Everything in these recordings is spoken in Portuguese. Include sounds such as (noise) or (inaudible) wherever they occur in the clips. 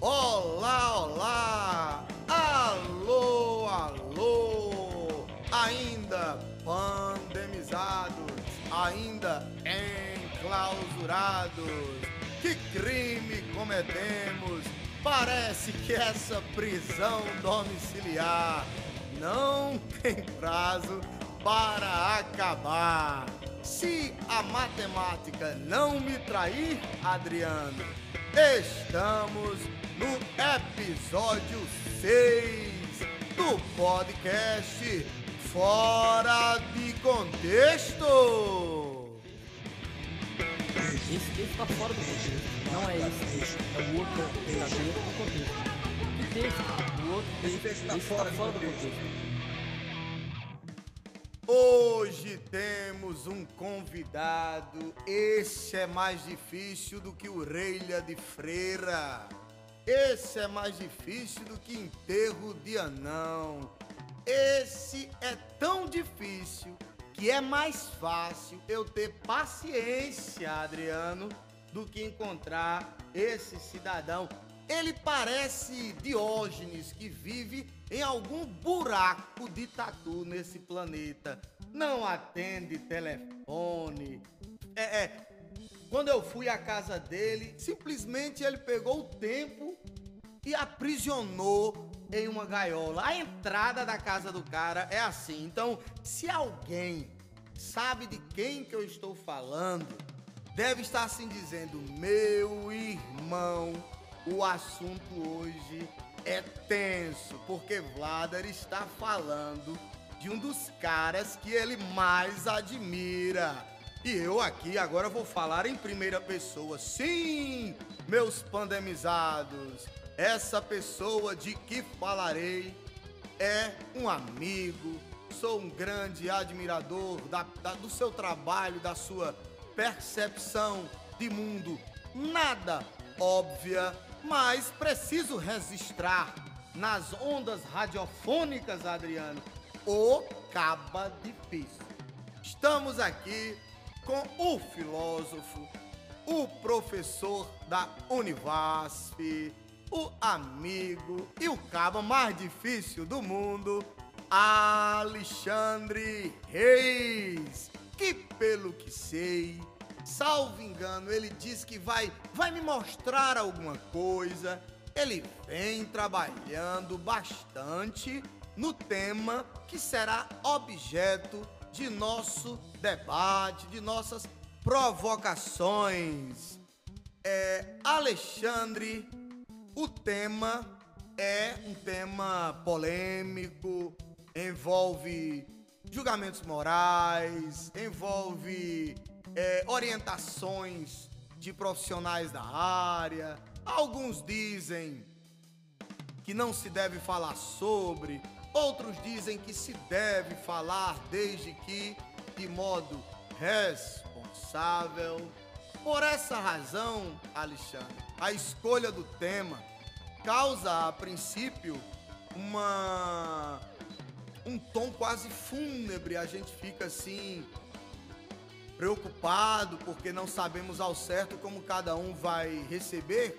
Olá, olá! Alô, alô! Ainda pandemizados, ainda enclausurados. Que crime cometemos? Parece que essa prisão domiciliar não (laughs) tem prazo para acabar. Se a matemática não me trair, Adriano, estamos no episódio 6 do podcast Fora de Contexto. Esse texto tá fora do contexto. Não é esse texto. É o outro que tá dentro do contexto. Que texto? O outro Esse texto, esse fora tá do fora do contexto. contexto. Hoje temos um convidado. Esse é mais difícil do que orelha de freira. Esse é mais difícil do que enterro de anão. Esse é tão difícil que é mais fácil eu ter paciência, Adriano, do que encontrar esse cidadão. Ele parece Diógenes que vive em algum buraco de tatu nesse planeta. Não atende telefone. É, é. Quando eu fui à casa dele, simplesmente ele pegou o tempo e aprisionou em uma gaiola. A entrada da casa do cara é assim. Então, se alguém sabe de quem que eu estou falando, deve estar assim dizendo: "Meu irmão, o assunto hoje é tenso, porque Vladar está falando de um dos caras que ele mais admira. E eu aqui agora vou falar em primeira pessoa. Sim, meus pandemizados, essa pessoa de que falarei é um amigo, sou um grande admirador da- da- do seu trabalho, da sua percepção de mundo nada óbvia, mas preciso registrar nas ondas radiofônicas, Adriano, o caba difícil. Estamos aqui com o filósofo, o professor da Univasf, o amigo e o caba mais difícil do mundo, Alexandre Reis, que pelo que sei, salvo engano, ele diz que vai, vai me mostrar alguma coisa. Ele vem trabalhando bastante no tema que será objeto de nosso debate, de nossas provocações. É, Alexandre, o tema é um tema polêmico, envolve julgamentos morais, envolve é, orientações de profissionais da área. Alguns dizem que não se deve falar sobre, outros dizem que se deve falar desde que de modo responsável. Por essa razão, Alexandre, a escolha do tema causa a princípio uma um tom quase fúnebre, a gente fica assim preocupado porque não sabemos ao certo como cada um vai receber,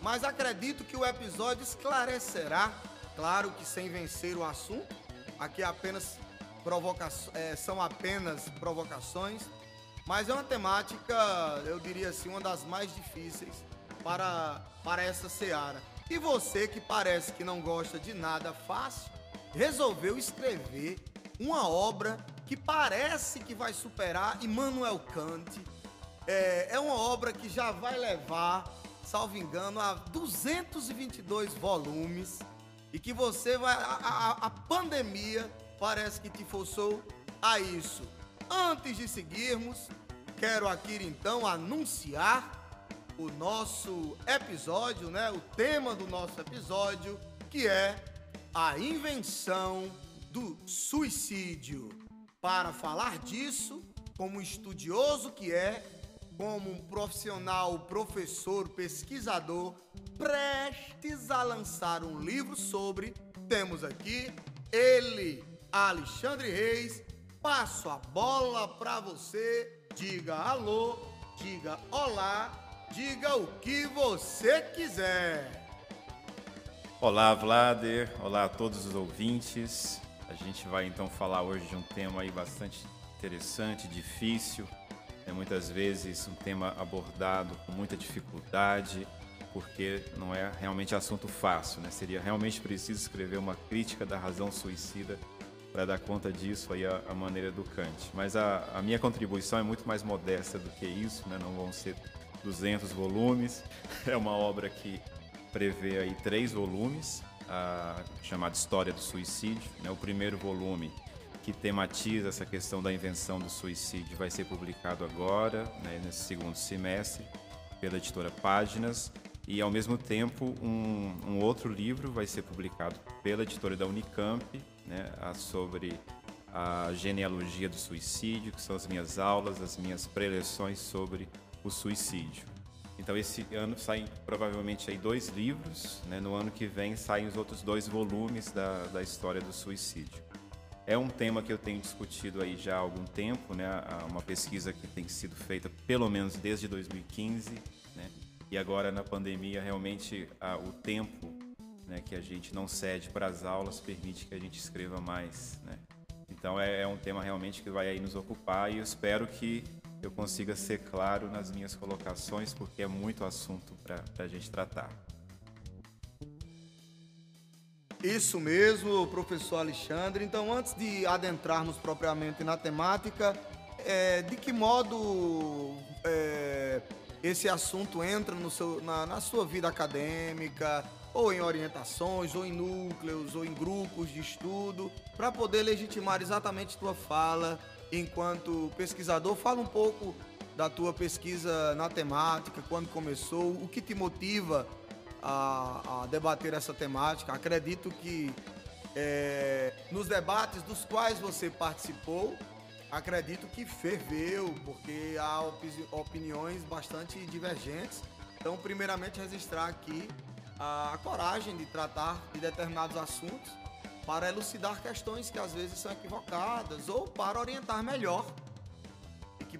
mas acredito que o episódio esclarecerá, claro que sem vencer o assunto, aqui apenas provoca é, são apenas provocações, mas é uma temática, eu diria assim, uma das mais difíceis para, para essa seara. E você que parece que não gosta de nada fácil, resolveu escrever uma obra que parece que vai superar Immanuel Kant. É, é uma obra que já vai levar, salvo engano, a 222 volumes e que você vai. A, a- a pandemia parece que te forçou a isso. Antes de seguirmos, quero aqui então anunciar o nosso episódio, né? O tema do nosso episódio, que é a invenção do suicídio. Para falar disso, como estudioso que é, como um profissional, professor, pesquisador, prestes a lançar um livro sobre, temos aqui ele, Alexandre Reis. Passo a bola para você. Diga alô, diga olá, diga o que você quiser. Olá, Vlader. Olá a todos os ouvintes. A gente vai então falar hoje de um tema aí bastante interessante, difícil, é muitas vezes um tema abordado com muita dificuldade, porque não é realmente assunto fácil, né? Seria realmente preciso escrever uma crítica da razão suicida para dar conta disso aí a, a maneira do Kant. Mas a, a, minha contribuição é muito mais modesta do que isso, né? Não vão ser 200 volumes. (laughs) É uma obra que prevê aí três volumes, a chamada História do Suicídio. Né? O primeiro volume que tematiza essa questão da invenção do suicídio vai ser publicado agora, né, nesse segundo semestre, pela editora Páginas. E, ao mesmo tempo, um, um outro livro vai ser publicado pela editora da Unicamp, né, sobre a genealogia do suicídio, que são as minhas aulas, as minhas preleções sobre o suicídio. Então, esse ano saem provavelmente aí dois livros, né, no ano que vem saem os outros dois volumes da, da história do suicídio. É um tema que eu tenho discutido aí já há algum tempo, né? Uma pesquisa que tem sido feita pelo menos desde 2015, né? E agora na pandemia realmente o tempo, né, que a gente não cede para as aulas permite que a gente escreva mais, né? Então é, é um tema realmente que vai aí nos ocupar e eu espero que eu consiga ser claro nas minhas colocações, porque é muito assunto para a gente tratar. Isso mesmo, professor Alexandre. Então, antes de adentrarmos propriamente na temática, é, de que modo é, esse assunto entra no seu, na, na sua vida acadêmica, ou em orientações, ou em núcleos, ou em grupos de estudo, para poder legitimar exatamente tua fala enquanto pesquisador? Fala um pouco da tua pesquisa na temática, quando começou, o que te motiva a, a debater essa temática. Acredito que é, nos debates dos quais você participou, acredito que ferveu, porque há opiniões bastante divergentes. Então, primeiramente, registrar aqui a coragem de tratar de determinados assuntos para elucidar questões que às vezes são equivocadas ou para orientar melhor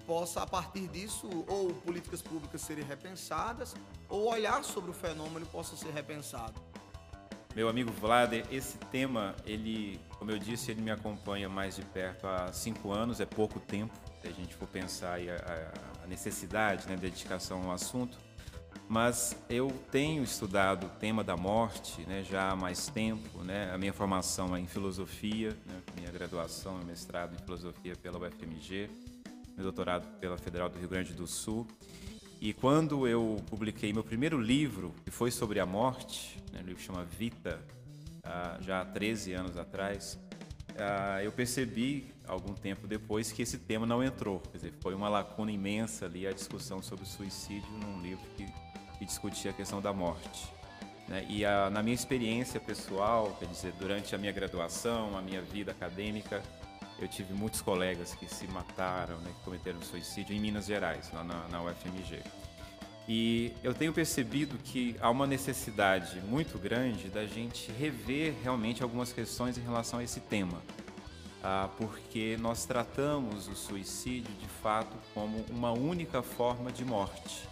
possa, a partir disso, ou políticas públicas serem repensadas, ou olhar sobre o fenômeno possa ser repensado. Meu amigo Vlader, esse tema, ele, como eu disse, ele me acompanha mais de perto há cinco anos, é pouco tempo, se a gente for pensar a, a necessidade, né, dedicação ao assunto. Mas eu tenho estudado o tema da morte né, já há mais tempo. Né? A minha formação é em filosofia, né? minha graduação é mestrado em filosofia pela UFMG meu doutorado pela Federal do Rio Grande do Sul. E quando eu publiquei meu primeiro livro, que foi sobre a morte, né, o livro chama Vita, ah, já há 13 anos atrás, ah, eu percebi, algum tempo depois, que esse tema não entrou. Quer dizer, foi uma lacuna imensa ali a discussão sobre o suicídio num livro que, que discutia a questão da morte. Né? E na minha experiência pessoal, quer dizer, durante a minha graduação, a minha vida acadêmica, eu tive muitos colegas que se mataram, né, que cometeram suicídio em Minas Gerais, lá na, na UFMG. E eu tenho percebido que há uma necessidade muito grande da gente rever realmente algumas questões em relação a esse tema. Ah, porque nós tratamos o suicídio de fato como uma única forma de morte,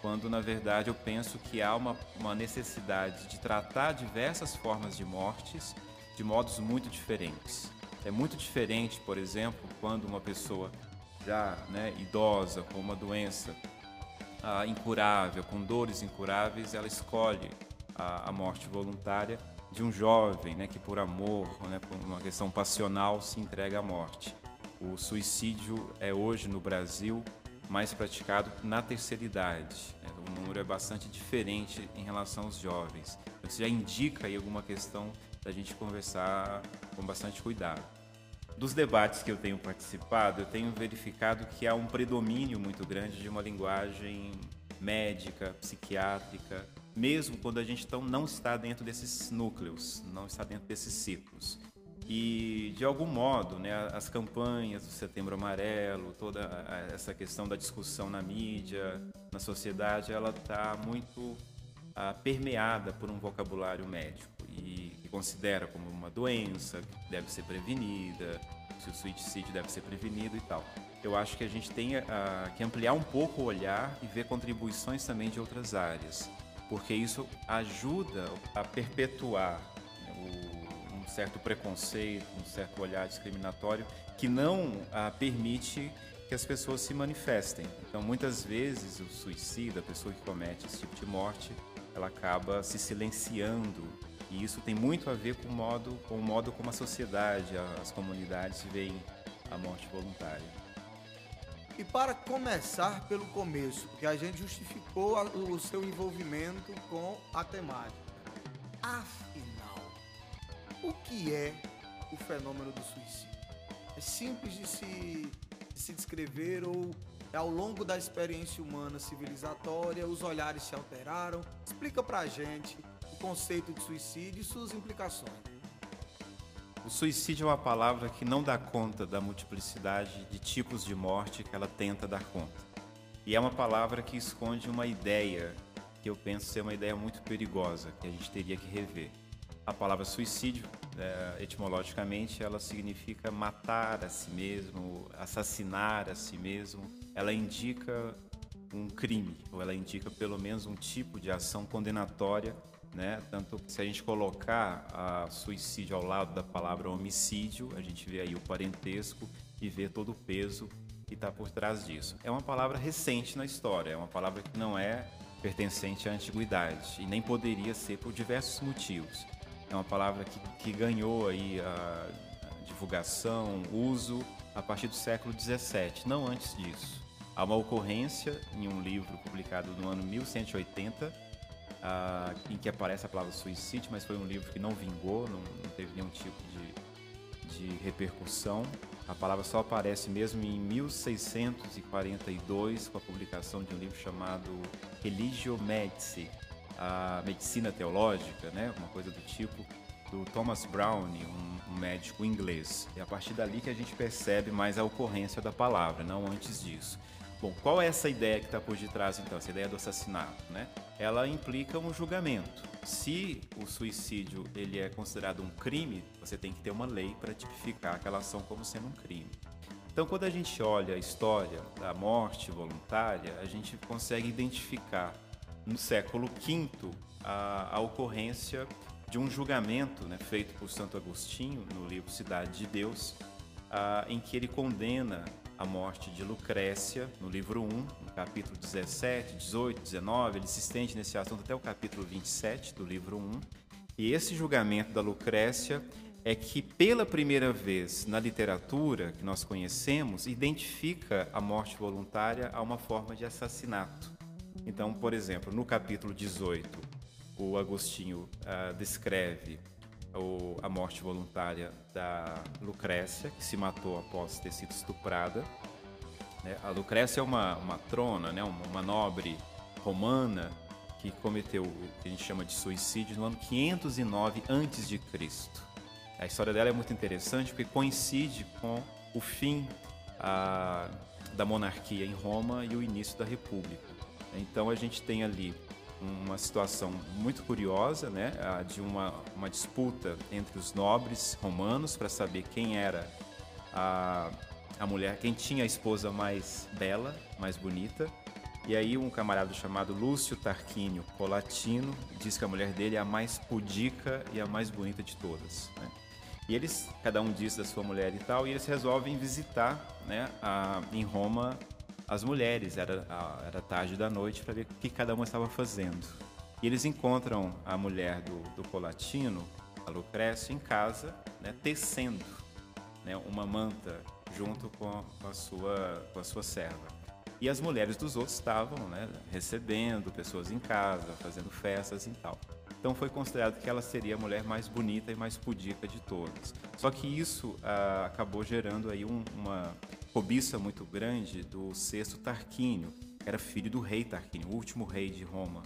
quando na verdade eu penso que há uma, uma necessidade de tratar diversas formas de mortes de modos muito diferentes. É muito diferente, por exemplo, quando uma pessoa já né, idosa, com uma doença ah, incurável, com dores incuráveis, ela escolhe a, a, morte voluntária de um jovem né, que, por amor, né, por uma questão passional, se entrega à morte. O suicídio é hoje no Brasil mais praticado na terceira idade. Né? O número é bastante diferente em relação aos jovens. Isso já indica aí alguma questão da gente conversar com bastante cuidado. Dos debates que eu tenho participado, eu tenho verificado que há um predomínio muito grande de uma linguagem médica, psiquiátrica, mesmo quando a gente então não está dentro desses núcleos, não está dentro desses ciclos. E, de algum modo, né, as campanhas do Setembro Amarelo, toda essa questão da discussão na mídia, na sociedade, ela está muito ah, permeada por um vocabulário médico e que considera como uma doença que deve ser prevenida, se o suicídio deve ser prevenido e tal. Eu acho que a gente tem uh, que ampliar um pouco o olhar e ver contribuições também de outras áreas, porque isso ajuda a perpetuar né, o, um certo preconceito, um certo olhar discriminatório que não ah, permite que as pessoas se manifestem. Então, muitas vezes, o suicida, a pessoa que comete esse tipo de morte, ela acaba se silenciando. E isso tem muito a ver com o modo, com o modo como a sociedade, as comunidades veem a morte voluntária. E para começar pelo começo, porque a gente justificou o seu envolvimento com a temática. Afinal, o que é o fenômeno do suicídio? É simples de se, de se descrever ou ao longo da experiência humana civilizatória os olhares se alteraram? Explica pra gente o conceito de suicídio e suas implicações. O suicídio é uma palavra que não dá conta da multiplicidade de tipos de morte que ela tenta dar conta. E é uma palavra que esconde uma ideia que eu penso ser uma ideia muito perigosa, que a gente teria que rever. A palavra suicídio, é, etimologicamente, ela significa matar a si mesmo, assassinar a si mesmo. Ela indica um crime, ou ela indica pelo menos um tipo de ação condenatória, né? Tanto se a gente colocar a suicídio ao lado da palavra homicídio, a gente vê aí o parentesco e vê todo o peso que está por trás disso. É uma palavra recente na história, é uma palavra que não é pertencente à antiguidade e nem poderia ser por diversos motivos é uma palavra que, que ganhou aí a divulgação, uso a partir do século XVII, não antes disso. Há uma ocorrência em um livro publicado no ano 1180, uh, em que aparece a palavra suicídio, mas foi um livro que não vingou, não, não teve nenhum tipo de, de repercussão. A palavra só aparece mesmo em 1642, com a publicação de um livro chamado Religio Medici, a medicina teológica, né, uma coisa do tipo, do Thomas Browne, um, médico inglês. É a partir dali que a gente percebe mais a ocorrência da palavra, não antes disso. Bom, qual é essa ideia que está por detrás, então, essa ideia do assassinato? Né? Ela implica um julgamento. Se o suicídio ele é considerado um crime, você tem que ter uma lei para tipificar aquela ação como sendo um crime. Então, quando a gente olha a história da morte voluntária, a gente consegue identificar no século V, a, a ocorrência de um julgamento né, feito por Santo Agostinho no livro Cidade de Deus, em que ele condena a morte de Lucrécia, no livro 1, no capítulo 17, 18, 19, ele se estende nesse assunto até o capítulo 27 do livro 1. E esse julgamento da Lucrécia é que, pela primeira vez na literatura que nós conhecemos, identifica a morte voluntária a uma forma de assassinato. Então, por exemplo, no capítulo 18, o Agostinho uh, descreve o, a morte voluntária da Lucrécia, que se matou após ter sido estuprada. Né? A Lucrécia é uma, uma trona, né? uma, uma nobre romana que cometeu o que a gente chama de suicídio no ano 509 a.C. A história dela é muito interessante porque coincide com o fim a, ah, da monarquia em Roma e o início da república. Então a gente tem ali uma situação muito curiosa, né, de uma, uma disputa entre os nobres romanos para saber quem era a, a mulher, quem tinha a esposa mais bela, mais bonita. E aí um camarada chamado Lúcio Tarquínio Colatino diz que a mulher dele é a mais pudica e a mais bonita de todas. Né? E eles, cada um diz da sua mulher e tal, e eles resolvem visitar, né, a, em Roma as mulheres, era, era tarde da noite, para ver o que cada uma estava fazendo. E eles encontram a mulher do, do Colatino, a Lucrécia, em casa, né, tecendo né, uma manta junto com a, sua, com a sua serva. E as mulheres dos outros estavam né, recebendo pessoas em casa, fazendo festas e tal. Então foi considerado que ela seria a mulher mais bonita e mais pudica de todas. Só que isso ah, acabou gerando aí um, uma cobiça muito grande do sexto Tarquínio, que era filho do rei Tarquínio, o último rei de Roma.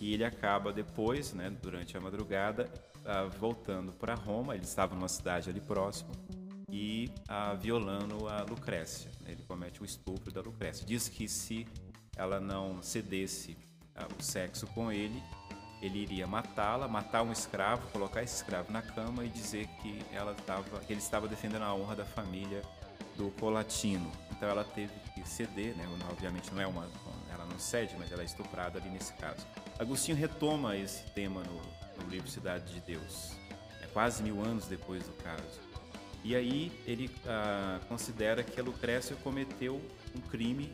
E ele acaba depois, né, durante a madrugada, uh, voltando para Roma. Ele estava numa cidade ali próximo e uh, violando a Lucrécia. Ele comete o estupro da Lucrécia. Diz que se ela não cedesse uh, o sexo com ele, ele iria matá-la, matar um escravo, colocar esse escravo na cama e dizer que ela estava, que ele estava defendendo a honra da família do Colatino. Então ela teve que ceder, né? Obviamente não é uma, ela não cede, mas ela é estuprada ali nesse caso. Agostinho retoma esse tema no, no livro Cidade de Deus, é quase mil anos depois do caso. E aí ele ah, considera que a Lucrécia cometeu um crime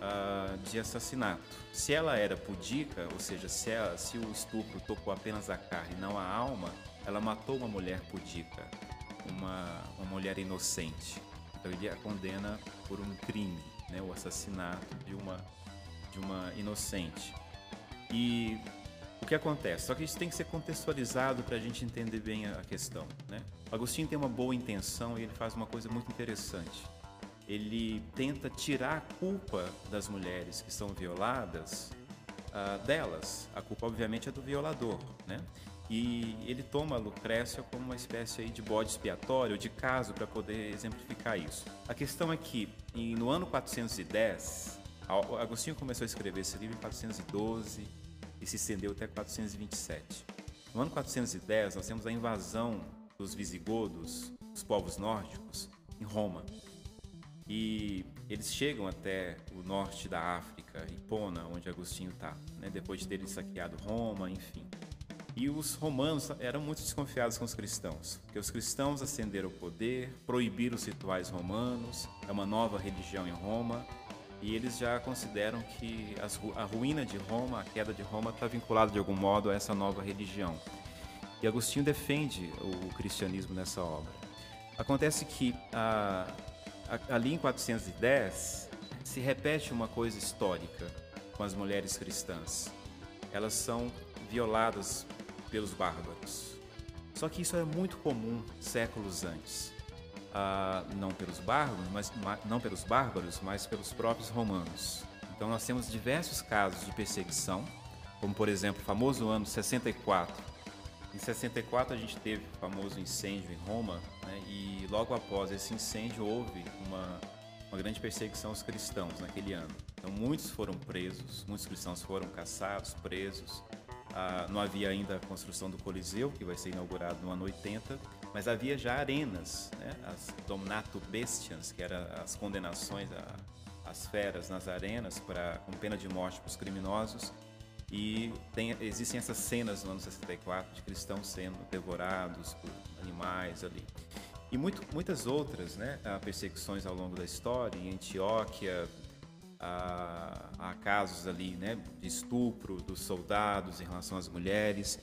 ah, de assassinato. Se ela era pudica, ou seja, se, ela, se o estupro tocou apenas a carne e não a alma, ela matou uma mulher pudica, uma, uma mulher inocente. Então ele a condena por um crime, né, o assassinato de uma, de uma inocente. E o que acontece? Só que isso tem que ser contextualizado para a gente entender bem a questão. Né? Agostinho tem uma boa intenção e ele faz uma coisa muito interessante. Ele tenta tirar a culpa das mulheres que são violadas uh, delas. A culpa, obviamente, é do violador. Né? E ele toma a Lucrécia como uma espécie de bode expiatório, de caso, para poder exemplificar isso. A questão é que, no ano 410, Agostinho começou a escrever esse livro em 412 e se estendeu até 427. No ano 410, nós temos a invasão dos visigodos, os povos nórdicos, em Roma. E eles chegam até o norte da África, Hipona, onde Agostinho está, né? depois de terem saqueado Roma, enfim. E os romanos eram muito desconfiados com os cristãos, porque os cristãos ascenderam o poder, proibiram os rituais romanos, é uma nova religião em Roma, e eles já consideram que a ruína de Roma, a queda de Roma, está vinculada de algum modo a essa nova religião. E Agostinho defende o cristianismo nessa obra. Acontece que a, a, ali em 410 se repete uma coisa histórica com as mulheres cristãs. Elas são violadas pelos bárbaros. Só que isso era muito comum séculos antes. Ah, não pelos bárbaros, mas não pelos bárbaros, mas pelos próprios romanos. Então nós temos diversos casos de perseguição, como por exemplo o famoso ano 64. Em 64 a gente teve o famoso incêndio em Roma, né, e logo após esse incêndio houve uma, uma grande perseguição aos cristãos naquele ano. Então muitos foram presos, muitos cristãos foram caçados, presos, ah, não havia ainda a construção do Coliseu, que vai ser inaugurado no ano 80, mas havia já arenas, né? as Dominato Bestians, que eram as condenações às feras nas arenas para com pena de morte para os criminosos. E tem, existem essas cenas no ano 64 de cristãos sendo devorados por animais ali. E muito, muitas outras né, perseguições ao longo da história, em Antioquia, a, a casos ali né, de estupro dos soldados em relação às mulheres.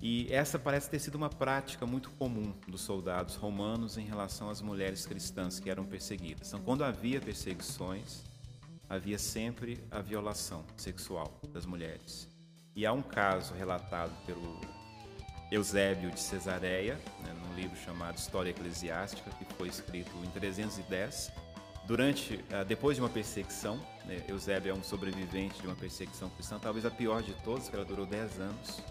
E essa parece ter sido uma prática muito comum dos soldados romanos em relação às mulheres cristãs que eram perseguidas. Então, quando havia perseguições, havia sempre a violação sexual das mulheres. E há um caso relatado pelo Eusébio de Cesareia, né, num livro chamado História Eclesiástica, que foi escrito em 310, durante, ah, depois de uma perseguição, né, Eusébio é um sobrevivente de uma perseguição cristã, talvez a pior de todas, que ela durou 10 anos.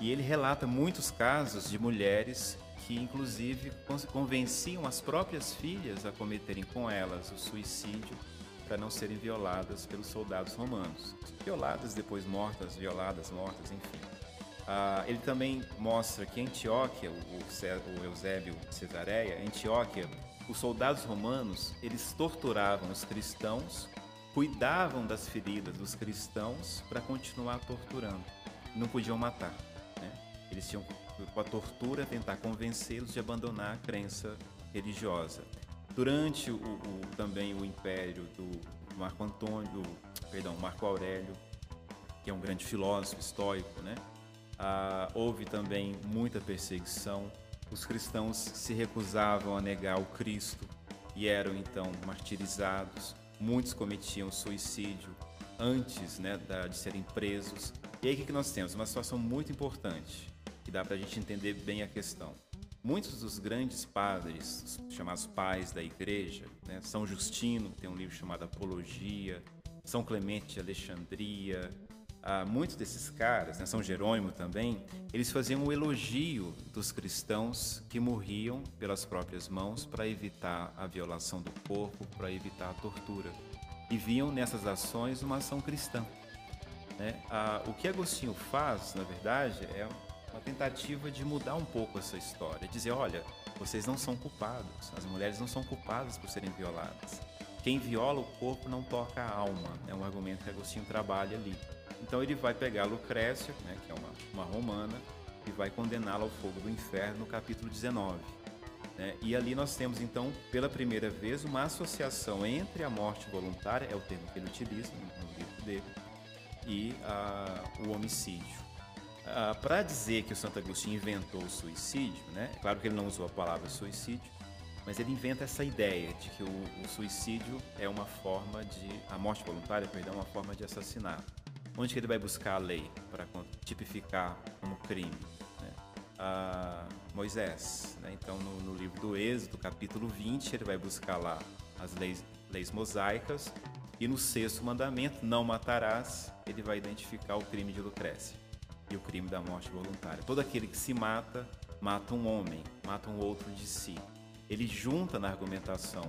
E ele relata muitos casos de mulheres que, inclusive, convenciam as próprias filhas a cometerem com elas o suicídio para não serem violadas pelos soldados romanos. Violadas, depois mortas, violadas, mortas, enfim. Ah, ele também mostra que Antioquia, o, o Eusébio Cesareia, Antioquia os soldados romanos, eles torturavam os cristãos, cuidavam das feridas dos cristãos para continuar torturando. Não podiam matar. Né? Eles tinham, com a tortura, tentar convencê-los de abandonar a crença religiosa. Durante o, o, também o império do Marco Antônio, perdão, Marco Aurélio, que é um grande filósofo estoico, né? Ah, houve também muita perseguição os cristãos se recusavam a negar o Cristo e eram então martirizados. Muitos cometiam suicídio antes né, de serem presos. E aí o que nós temos? Uma situação muito importante que dá para a gente entender bem a questão. Muitos dos grandes padres, chamados pais da igreja, né, São Justino tem um livro chamado Apologia, São Clemente de Alexandria, ah, muitos desses caras, né, São Jerônimo também, eles faziam um elogio dos cristãos que morriam pelas próprias mãos para evitar a violação do corpo, para evitar a tortura. E viam nessas ações uma ação cristã. Né? Ah, o que Agostinho faz, na verdade, é uma tentativa de mudar um pouco essa história, dizer, olha, vocês não são culpados, as mulheres não são culpadas por serem violadas. Quem viola o corpo não toca a alma, é um argumento que Agostinho trabalha ali. Então ele vai pegar Lucrécia, né, que é uma, uma romana, e vai condená-la ao fogo do inferno no capítulo 19. Né? E ali nós temos então, pela primeira vez, uma associação entre a morte voluntária, é o termo que ele utiliza no livro dele, e uh, o homicídio. Uh, Para dizer que o Santo Agostinho inventou o suicídio, né? É claro que ele não usou a palavra suicídio, mas ele inventa essa ideia de que o, o suicídio é uma forma de. a morte voluntária, perdão, é uma forma de assassinato. Onde que ele vai buscar a lei para tipificar como crime? Né? Ah, Moisés. Né? Então, no, no, livro do Êxodo, capítulo 20, ele vai buscar lá as leis, leis mosaicas. E no sexto mandamento, não matarás, ele vai identificar o crime de Lucrécia e o crime da morte voluntária. Todo aquele que se mata, mata um homem, mata um outro de si ele junta na argumentação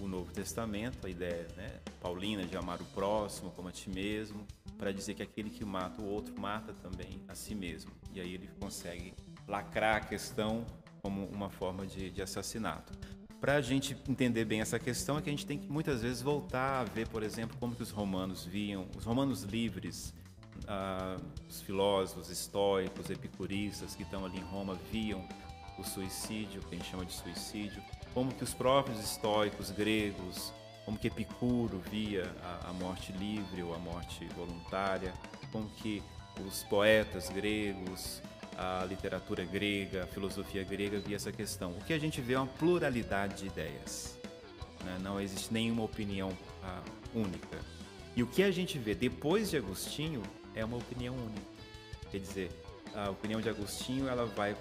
o Novo Testamento, a ideia né, paulina de amar o próximo como a ti mesmo, para dizer que aquele que mata o outro mata também a si mesmo. E aí ele consegue lacrar a questão como uma forma de, de assassinato. Para a gente entender bem essa questão, é que a gente tem que muitas vezes voltar a ver, por exemplo, como que os romanos viam, os romanos livres, ah, os filósofos estoicos, epicuristas que estão ali em Roma viam o suicídio, que a gente chama de suicídio, como que os próprios estoicos gregos, como que Epicuro via a, a morte livre ou a morte voluntária, como que os poetas gregos, a literatura grega, a filosofia grega via essa questão. O que a gente vê é uma pluralidade de ideias. Né? Não existe nenhuma opinião ah, única. E o que a gente vê depois de Agostinho é uma opinião única. Quer dizer, a opinião de Agostinho ela vai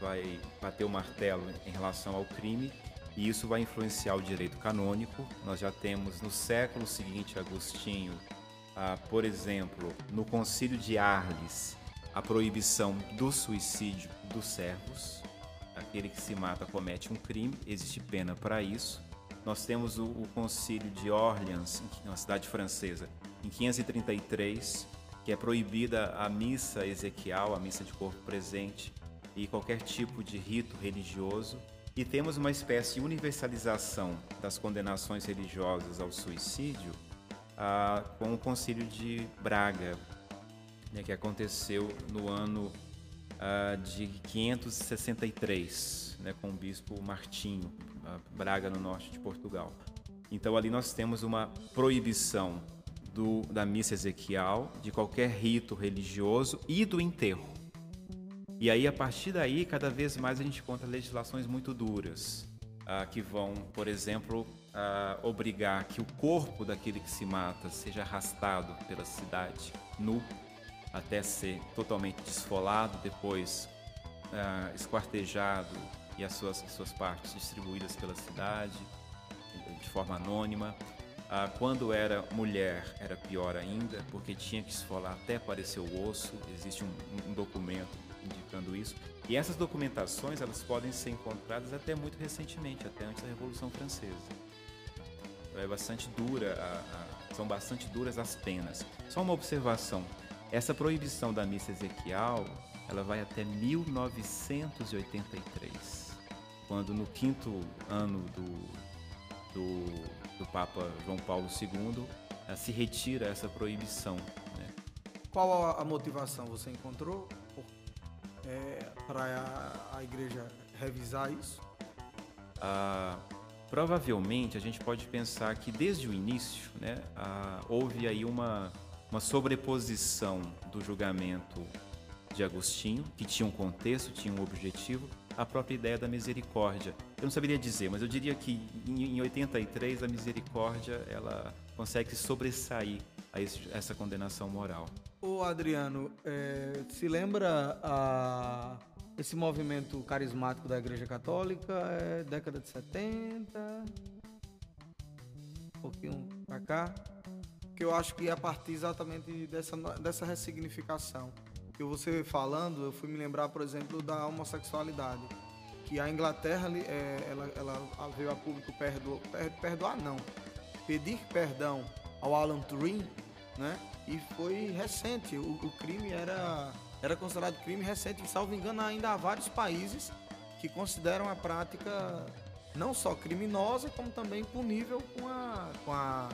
vai bater o martelo em relação ao crime e isso vai influenciar o direito canônico. Nós já temos no século seguinte Agostinho, ah, por exemplo, no Concílio de Arles, a proibição do suicídio dos servos. Aquele que se mata comete um crime, existe pena para isso. Nós temos o, o Concílio de Orleans, na cidade francesa, em 533, que é proibida a missa ezequial, a missa de corpo presente, e qualquer tipo de rito religioso, e temos uma espécie de universalização das condenações religiosas ao suicídio ah, com o Concílio de Braga, né, que aconteceu no ano ah, de 563, né, com o bispo Martinho, ah, Braga, no norte de Portugal. Então ali nós temos uma proibição do, da missa ezequial, de qualquer rito religioso e do enterro. E aí, a partir daí, cada vez mais a gente encontra legislações muito duras, uh, que vão, por exemplo, uh, obrigar que o corpo daquele que se mata seja arrastado pela cidade nu, até ser totalmente desfolado, depois uh, esquartejado e as suas, as suas partes distribuídas pela cidade de forma anônima. quando era mulher, era pior ainda, porque tinha que esfolar até aparecer o osso. Existe um, um documento indicando isso. E essas documentações elas podem ser encontradas até muito recentemente, até antes da Revolução Francesa. É bastante dura, a, a, são bastante duras as penas. Só uma observação: essa proibição da missa ezequial ela vai até 1983, quando no quinto ano do, do, do Papa João Paulo II eh, se retira essa proibição. Né? Qual a motivação você encontrou? É, para a, igreja revisar isso? Ah, provavelmente a gente pode pensar que desde o início né, ah, houve aí uma, uma sobreposição do julgamento de Agostinho, que tinha um contexto, tinha um objetivo, a própria ideia da misericórdia. Eu não saberia dizer, mas eu diria que em 83 a misericórdia ela consegue sobressair a essa condenação moral. O Adriano, é, se lembra a, esse movimento carismático da Igreja Católica, é, década de 70, um pouquinho para cá, que eu acho que é a partir exatamente dessa, dessa ressignificação. Que você falando, eu fui me lembrar, por exemplo, da homossexualidade. Que a Inglaterra, é, ela, ela veio a público perdoar, perdoar não, pedir perdão ao Alan Turing, né? E foi recente. O, o crime era, era considerado crime recente. Salvo engano, ainda há vários países que consideram a prática não só criminosa, como também punível com a, com a,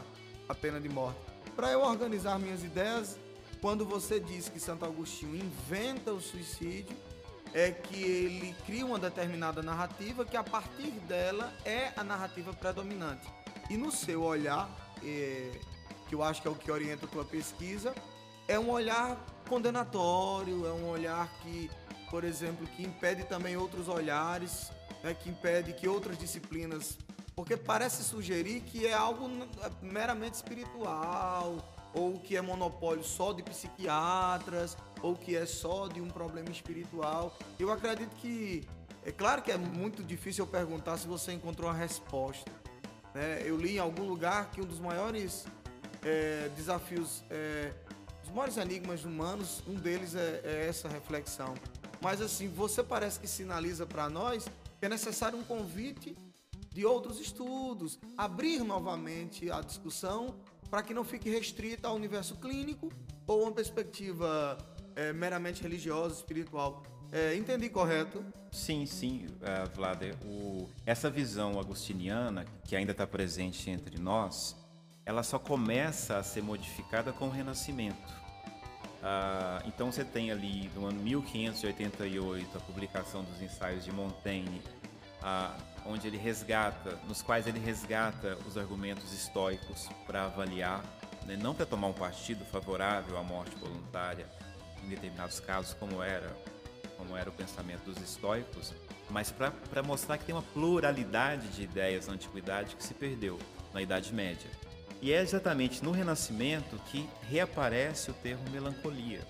a pena de morte. Para eu organizar minhas ideias, quando você diz que Santo Agostinho inventa o suicídio, é que ele cria uma determinada narrativa que a partir dela é a narrativa predominante. E no seu olhar, é, que eu acho que é o que orienta a tua pesquisa, é um olhar condenatório, é um olhar que, por exemplo, que impede também outros olhares, né, que impede que outras disciplinas, porque parece sugerir que é algo meramente espiritual, ou que é monopólio só de psiquiatras, ou que é só de um problema espiritual. Eu acredito que é claro que é muito difícil eu perguntar se você encontrou a resposta. Né? Eu li em algum lugar que um dos maiores é, desafios, é, os maiores enigmas humanos, um deles é, é essa reflexão. Mas assim, você parece que sinaliza para nós que é necessário um convite de outros estudos, abrir novamente a discussão para que não fique restrita ao universo clínico ou uma perspectiva é, meramente religiosa, espiritual. É, entendi correto? Sim, sim, uh, Vlader. O, essa visão agustiniana, que ainda está presente entre nós, ela só começa a ser modificada com o Renascimento. Uh, então você tem ali no ano 1588 a publicação dos ensaios de Montaigne, uh, onde ele resgata, nos quais ele resgata os argumentos estoicos para avaliar, né, não para tomar um partido favorável à morte voluntária em determinados casos, como era como era o pensamento dos estoicos, mas para mostrar que tem uma pluralidade de ideias na antiguidade que se perdeu na Idade Média. E é exatamente no Renascimento que reaparece o termo melancolia,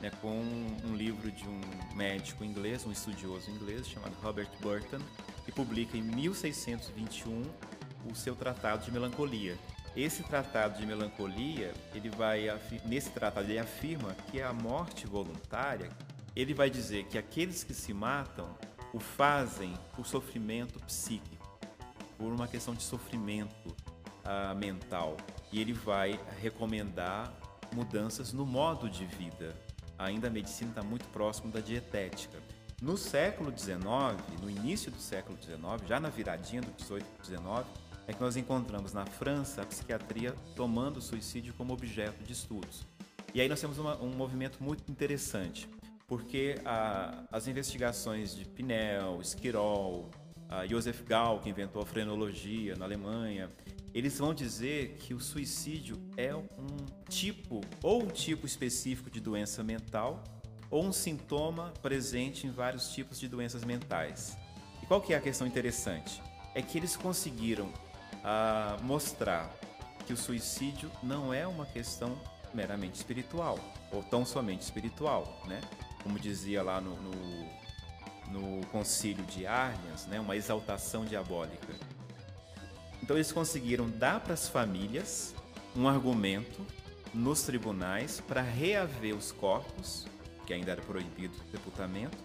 né, com um livro de um médico inglês, um estudioso inglês chamado Robert Burton, que publica em 1621 o seu tratado de melancolia. Esse tratado de melancolia, ele vai nesse tratado ele afirma que a morte voluntária, ele vai dizer que aqueles que se matam o fazem por sofrimento psíquico, por uma questão de sofrimento mental. E ele vai recomendar mudanças no modo de vida. Ainda a medicina está muito próximo da dietética. No século XIX, no início do século XIX, já na viradinha do 18 para 19, é que nós encontramos na França a psiquiatria tomando o suicídio como objeto de estudos. E aí nós temos uma, um movimento muito interessante, porque a, as investigações de Pinel, Esquirol, Joseph Gall, que inventou a frenologia na Alemanha, eles vão dizer que o suicídio é um tipo ou um tipo específico de doença mental ou um sintoma presente em vários tipos de doenças mentais. E qual que é a questão interessante? É que eles conseguiram ah, mostrar que o suicídio não é uma questão meramente espiritual, ou tão somente espiritual, né? Como dizia lá no, no, no concílio de Arnias, né? uma exaltação diabólica. Então eles conseguiram dar para as famílias um argumento nos tribunais para reaver os corpos, que ainda era proibido o sepultamento,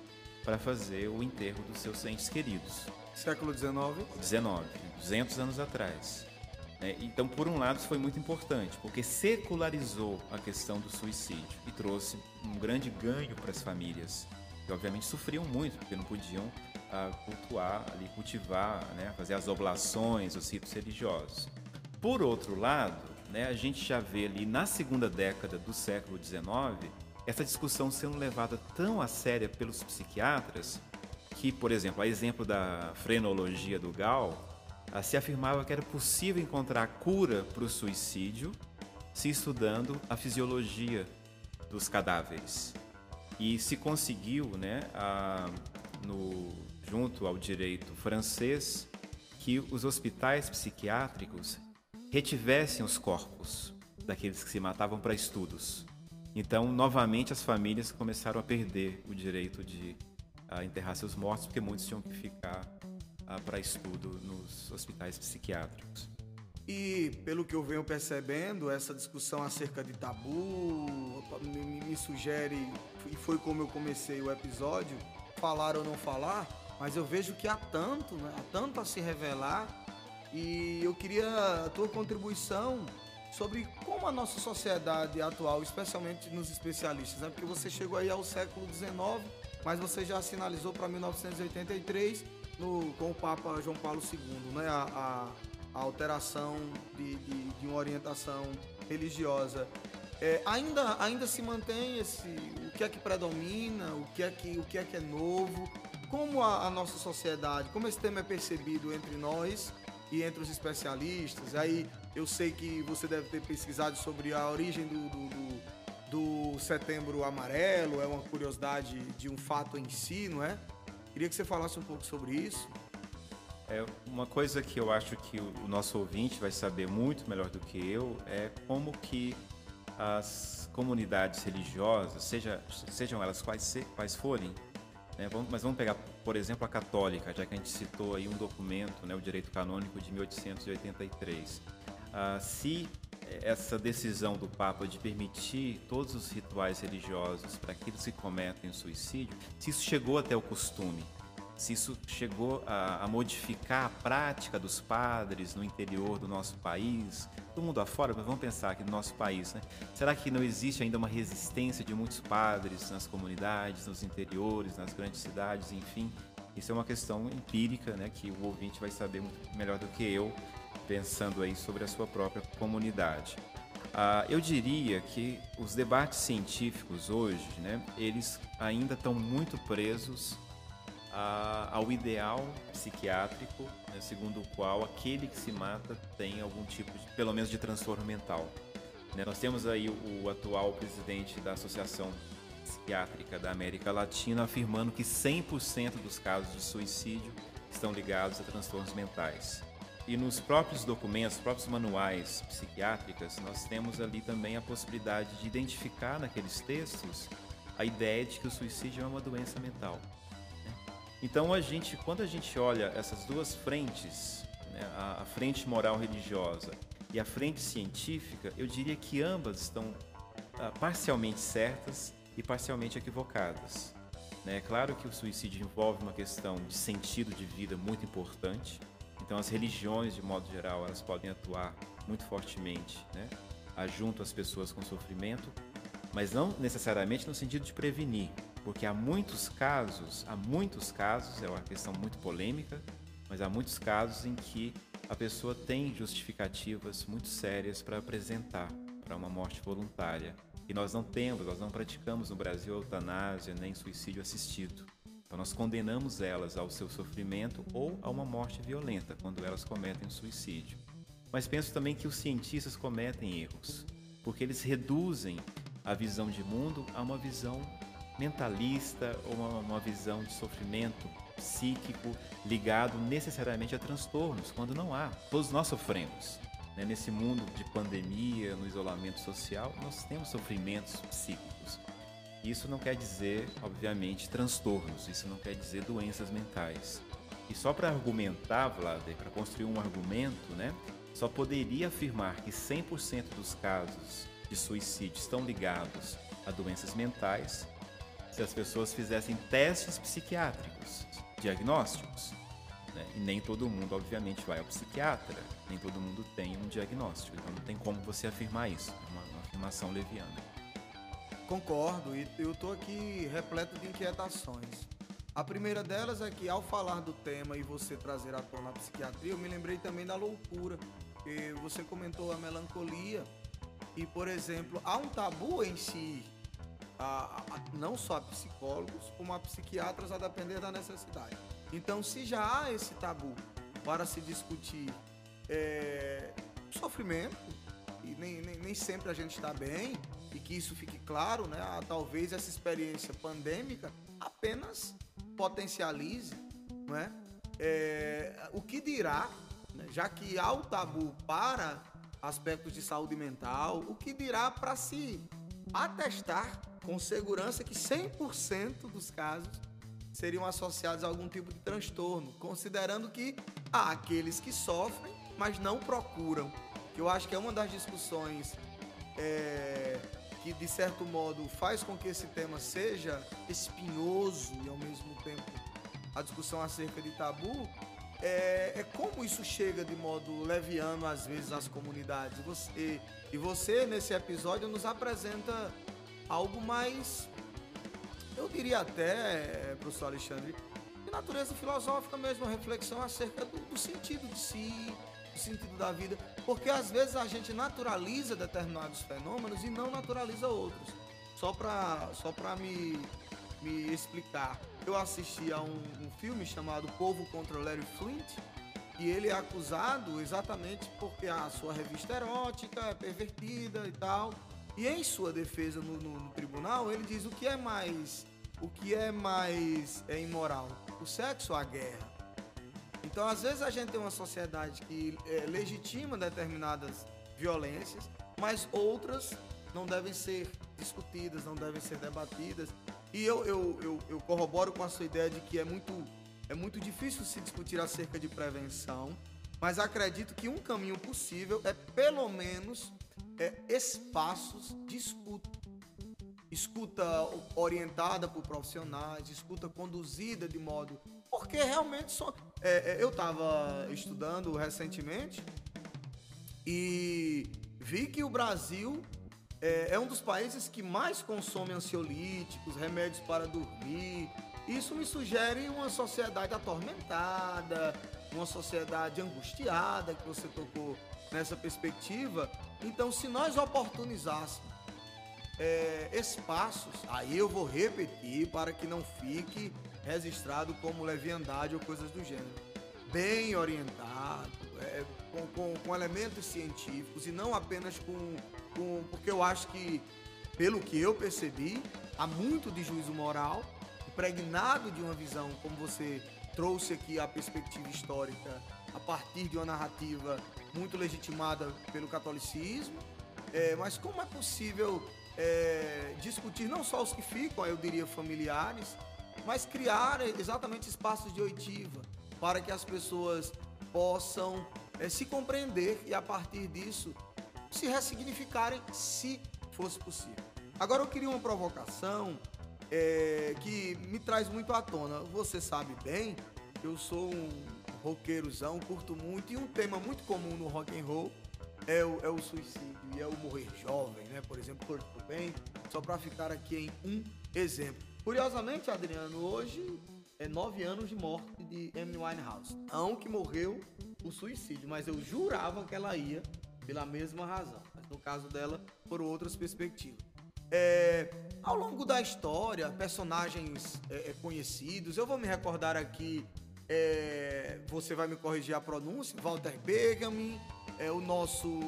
para fazer o enterro dos seus entes queridos. Século XIX? 19, 200 anos atrás. É, então, por um lado, isso foi muito importante, porque secularizou a questão do suicídio e trouxe um grande ganho para as famílias, que obviamente sofriam muito, porque não podiam ah, cultuar, ali, cultivar, né, fazer as oblações, os ritos religiosos. Por outro lado, né, a gente já vê ali na segunda década do século XIX essa discussão sendo levada tão a séria pelos psiquiatras que, por exemplo, a exemplo da frenologia do Gall, se afirmava que era possível encontrar cura para o suicídio se estudando a fisiologia dos cadáveres. E se conseguiu, né, a, no, junto ao direito francês, que os hospitais psiquiátricos retivessem os corpos daqueles que se matavam para estudos. Então, novamente, as famílias começaram a perder o direito de a, enterrar seus mortos, porque muitos tinham que ficar para estudo nos hospitais psiquiátricos. E, pelo que eu venho percebendo, essa discussão acerca de tabu me, me sugere, e foi como eu comecei o episódio, falar ou não falar, mas eu vejo que há tanto, né? há tanto a se revelar, e eu queria a tua contribuição sobre como a nossa sociedade atual, especialmente nos especialistas, né? porque você chegou aí ao século XIX, mas você já sinalizou para 1983 no, com o Papa João Paulo II, né? a, a, a alteração de, de, de, uma orientação religiosa. É, ainda, ainda se mantém esse, o que é que predomina, o que é que, o que, é, que é novo, como a, a nossa sociedade, como esse tema é percebido entre nós e entre os especialistas. Aí eu sei que você deve ter pesquisado sobre a origem do, do, do, do setembro amarelo, é uma curiosidade de um fato em si, não é? Queria que você falasse um pouco sobre isso. É uma coisa que eu acho que o nosso ouvinte vai saber muito melhor do que eu é como que as comunidades religiosas, seja, sejam elas quais, quais forem, né, vamos, mas vamos pegar, por exemplo, a católica, já que a gente citou aí um documento, né, o direito canônico de 1883. Ah, se essa decisão do Papa de permitir todos os rituais religiosos para aqueles que cometem suicídio, se isso chegou até o costume, se isso chegou a, a, modificar a prática dos padres no interior do nosso país, do mundo afora, mas vamos pensar aqui no nosso país, né? Será que não existe ainda uma resistência de muitos padres nas comunidades, nos interiores, nas grandes cidades, enfim? Isso é uma questão empírica, né, que o ouvinte vai saber muito melhor do que eu, pensando aí sobre a sua própria comunidade. Ah, eu diria que os debates científicos hoje, né, eles ainda estão muito presos a, ao ideal psiquiátrico, né, segundo o qual aquele que se mata tem algum tipo, de, pelo menos, de transtorno mental. Né, nós temos aí o, o atual presidente da Associação Psiquiátrica da América Latina afirmando que 100% dos casos de suicídio estão ligados a transtornos mentais. E nos próprios documentos, próprios manuais psiquiátricos, nós temos ali também a possibilidade de identificar naqueles textos a ideia de que o suicídio é uma doença mental. Então a gente, quando a gente olha essas duas frentes, né, a, a, frente moral religiosa e a frente científica, eu diria que ambas estão ah, parcialmente certas e parcialmente equivocadas. Né? É claro que o suicídio envolve uma questão de sentido de vida muito importante. Então as religiões, de modo geral, elas podem atuar muito fortemente, né? junto às pessoas com sofrimento, mas não necessariamente no sentido de prevenir, porque há muitos casos, há muitos casos, é uma questão muito polêmica, mas há muitos casos em que a pessoa tem justificativas muito sérias para apresentar para uma morte voluntária. E nós não temos, nós não praticamos no Brasil eutanásia nem suicídio assistido. Então nós condenamos elas ao seu sofrimento ou a uma morte violenta quando elas cometem suicídio. Mas penso também que os cientistas cometem erros, porque eles reduzem a visão de mundo a uma visão mentalista ou uma, uma visão de sofrimento psíquico ligado necessariamente a transtornos, quando não há. Todos nós sofremos. Né? Nesse mundo de pandemia, no isolamento social, nós temos sofrimentos psíquicos. Isso não quer dizer, obviamente, transtornos, isso não quer dizer doenças mentais. E só para argumentar, Vlad, para construir um argumento, né, só poderia afirmar que 100% dos casos de suicídio estão ligados a doenças mentais se as pessoas fizessem testes psiquiátricos, diagnósticos. Né? E nem todo mundo, obviamente, vai ao psiquiatra, nem todo mundo tem um diagnóstico. Então não tem como você afirmar isso, é uma, uma afirmação leviana. Concordo, e eu estou aqui repleto de inquietações. A primeira delas é que, ao falar do tema e você trazer à tona a psiquiatria, eu me lembrei também da loucura. Que você comentou a melancolia, e, por exemplo, há um tabu em si a, a, não só a psicólogos, como a psiquiatras, a depender da necessidade. Então, se já há esse tabu para se discutir é, sofrimento, e nem, nem, nem, sempre a gente está bem, e que isso fique claro, né? Ah, talvez essa experiência pandêmica apenas potencialize, não é? o que dirá, né? já que há o tabu para aspectos de saúde mental, o que dirá para se atestar com segurança que 100% dos casos seriam associados a algum tipo de transtorno, considerando que há aqueles que sofrem, mas não procuram. Que eu acho que é uma das discussões é, que, de certo modo, faz com que esse tema seja espinhoso e, ao mesmo tempo, a discussão acerca de tabu, é, é, como isso chega de modo leviano às vezes às comunidades. Você, e você nesse episódio nos apresenta algo mais, eu diria até, professor Alexandre, de natureza filosófica mesmo, reflexão acerca do, do sentido de si, o sentido da vida, porque às vezes a gente naturaliza determinados fenômenos e não naturaliza outros. Só para só pra me, me explicar, eu assisti a um, um filme chamado Povo contra Larry Flint, e ele é acusado exatamente porque a sua revista erótica é pervertida e tal. E em sua defesa no, no, no tribunal, ele diz o que é mais o que é mais é imoral, o sexo ou a guerra. Então, às vezes a gente tem uma sociedade que é, legitima determinadas violências, mas outras não devem ser discutidas, não devem ser debatidas. E eu, eu, eu, eu corroboro com a sua ideia de que é muito, é muito difícil se discutir acerca de prevenção, mas acredito que um caminho possível é, pelo menos, é, espaços de escuta. Escuta orientada por profissionais, escuta conduzida de modo. Porque realmente só. É, é eu estava estudando recentemente e vi que o Brasil é, é um dos países que mais consome ansiolíticos, remédios para dormir. Isso me sugere uma sociedade atormentada, uma sociedade angustiada, que você tocou nessa perspectiva. Então, se nós oportunizássemos é, espaços, aí eu vou repetir para que não fique registrado como leviandade ou coisas do gênero. Bem orientado, é, com, com, com elementos científicos e não apenas com com, eu acho que, pelo que eu percebi, há muito de juízo moral, impregnado de uma visão, como você trouxe aqui a perspectiva histórica, a partir de uma narrativa muito legitimada pelo catolicismo. É, mas como é possível é, discutir não só os que ficam, eu diria familiares, mas criar exatamente espaços de oitiva para que as pessoas possam é, se compreender e a partir disso se ressignificarem, se fosse possível. Agora eu queria uma provocação é, que me traz muito à tona. Você sabe bem, eu sou um roqueirozão, curto muito, e um tema muito comum no rock and roll é o, é o suicídio e é o morrer jovem, né? Por exemplo, Kurt Cobain, só para ficar aqui em um exemplo. Curiosamente, Adriano, hoje é nove anos de morte de Amy Winehouse. Não que morreu o suicídio, mas eu jurava que ela ia pela mesma razão, mas no caso dela, por outras perspectivas. É, ao longo da história, personagens é, é, conhecidos, eu vou me recordar aqui, é, você vai me corrigir a pronúncia, Walter Benjamin, é, o nosso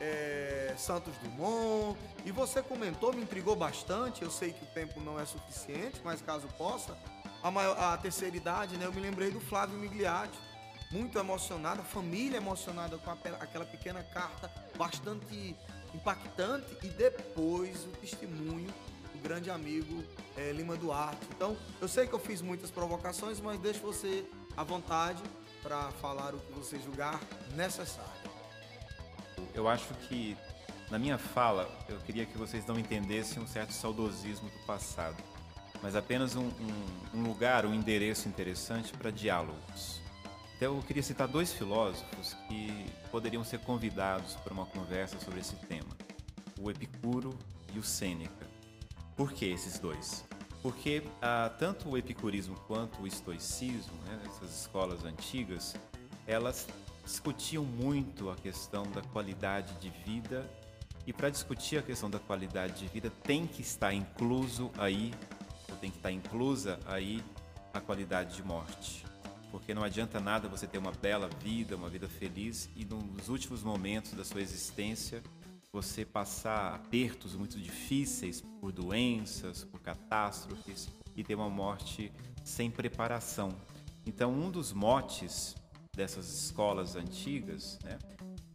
é, Santos Dumont, e você comentou, me intrigou bastante, eu sei que o tempo não é suficiente, mas caso possa, a, maior, a terceira idade, né, eu me lembrei do Flávio Migliati, muito emocionada, família emocionada com aquela pequena carta bastante impactante e depois o testemunho do grande amigo é, Lima Duarte. Então, eu sei que eu fiz muitas provocações, mas deixo você à vontade para falar o que você julgar necessário. Eu acho que na minha fala eu queria que vocês não entendessem um certo saudosismo do passado, mas apenas um, um, um lugar, um endereço interessante para diálogos. Então eu queria citar dois filósofos que poderiam ser convidados para uma conversa sobre esse tema: o Epicuro e o Sêneca. Por que esses dois? Porque ah, tanto o epicurismo quanto o estoicismo, né, essas escolas antigas, elas discutiam muito a questão da qualidade de vida e para discutir a questão da qualidade de vida tem que estar incluso aí, ou tem que estar inclusa aí a qualidade de morte porque não adianta nada você ter uma bela vida, uma vida feliz e nos últimos momentos da sua existência você passar apertos muito difíceis por doenças, por catástrofes e ter uma morte sem preparação. Então, um dos motes dessas escolas antigas, né,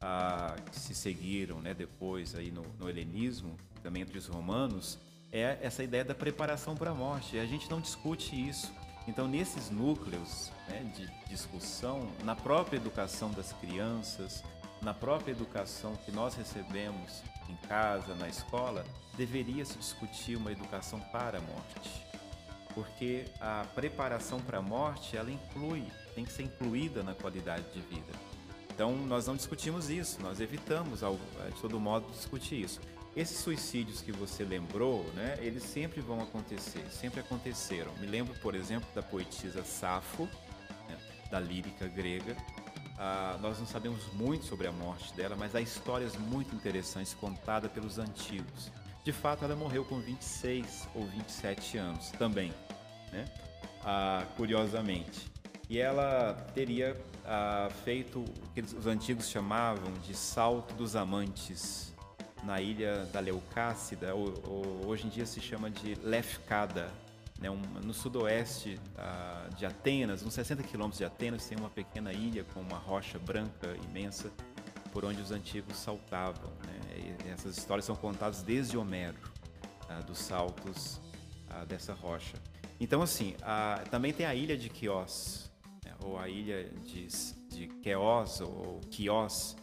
a, que se seguiram né, depois aí no, no helenismo, também entre os romanos, é essa ideia da preparação para a morte. A gente não discute isso. Então, nesses núcleos né, de discussão, na própria educação das crianças, na própria educação que nós recebemos em casa, na escola, deveria se discutir uma educação para a morte. Porque a preparação para a morte, ela inclui, tem que ser incluída na qualidade de vida. Então, nós não discutimos isso, nós evitamos, de todo modo, discutir isso. Esses suicídios que você lembrou, né, eles sempre vão acontecer, sempre aconteceram. Me lembro, por exemplo, da poetisa Safo, né, da lírica grega, ah, nós não sabemos muito sobre a morte dela, mas há histórias muito interessantes contadas pelos antigos. De fato, ela morreu com 26 ou 27 anos também, né? Ah, curiosamente. E ela teria ah, feito o que os antigos chamavam de salto dos amantes na ilha da Leucácida, ou, ou hoje em dia se chama de Lefkada, né, um, no sudoeste uh, de Atenas, uns 60 quilômetros de Atenas, tem uma pequena ilha com uma rocha branca imensa por onde os antigos saltavam. Né? essas histórias são contadas desde Homero, uh, dos saltos uh, dessa rocha. Então, assim, também tem a ilha de Quios, né? ou a ilha de, de Queos, ou Quios,